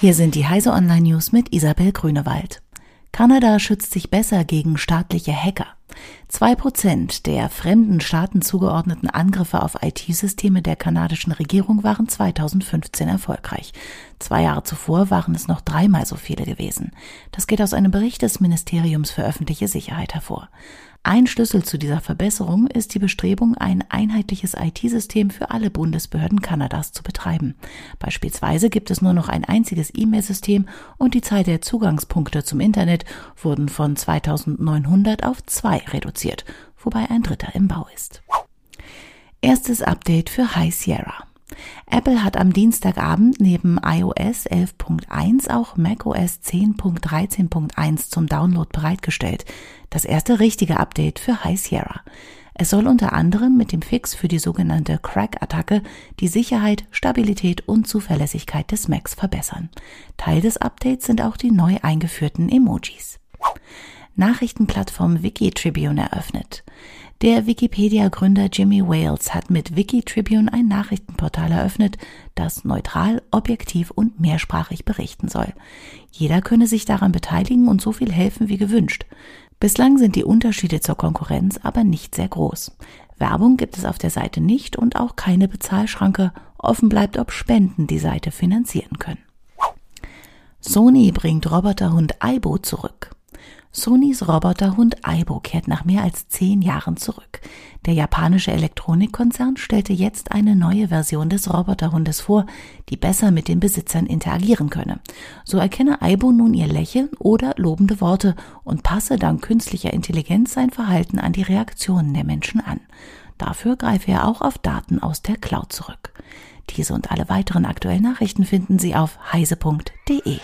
Hier sind die Heise Online News mit Isabel Grünewald. Kanada schützt sich besser gegen staatliche Hacker. Zwei Prozent der fremden Staaten zugeordneten Angriffe auf IT-Systeme der kanadischen Regierung waren 2015 erfolgreich. Zwei Jahre zuvor waren es noch dreimal so viele gewesen. Das geht aus einem Bericht des Ministeriums für öffentliche Sicherheit hervor. Ein Schlüssel zu dieser Verbesserung ist die Bestrebung, ein einheitliches IT-System für alle Bundesbehörden Kanadas zu betreiben. Beispielsweise gibt es nur noch ein einziges E-Mail-System und die Zahl der Zugangspunkte zum Internet wurden von 2900 auf zwei reduziert, wobei ein dritter im Bau ist. Erstes Update für High Sierra. Apple hat am Dienstagabend neben iOS 11.1 auch macOS 10.13.1 zum Download bereitgestellt. Das erste richtige Update für High Sierra. Es soll unter anderem mit dem Fix für die sogenannte Crack-Attacke die Sicherheit, Stabilität und Zuverlässigkeit des Macs verbessern. Teil des Updates sind auch die neu eingeführten Emojis. Nachrichtenplattform Wikitribune eröffnet. Der Wikipedia-Gründer Jimmy Wales hat mit Wikitribune ein Nachrichtenportal eröffnet, das neutral, objektiv und mehrsprachig berichten soll. Jeder könne sich daran beteiligen und so viel helfen wie gewünscht. Bislang sind die Unterschiede zur Konkurrenz aber nicht sehr groß. Werbung gibt es auf der Seite nicht und auch keine Bezahlschranke. Offen bleibt, ob Spenden die Seite finanzieren können. Sony bringt Roboterhund Aibo zurück. Sonys Roboterhund Aibo kehrt nach mehr als zehn Jahren zurück. Der japanische Elektronikkonzern stellte jetzt eine neue Version des Roboterhundes vor, die besser mit den Besitzern interagieren könne. So erkenne Aibo nun ihr Lächeln oder lobende Worte und passe dank künstlicher Intelligenz sein Verhalten an die Reaktionen der Menschen an. Dafür greife er auch auf Daten aus der Cloud zurück. Diese und alle weiteren aktuellen Nachrichten finden Sie auf heise.de.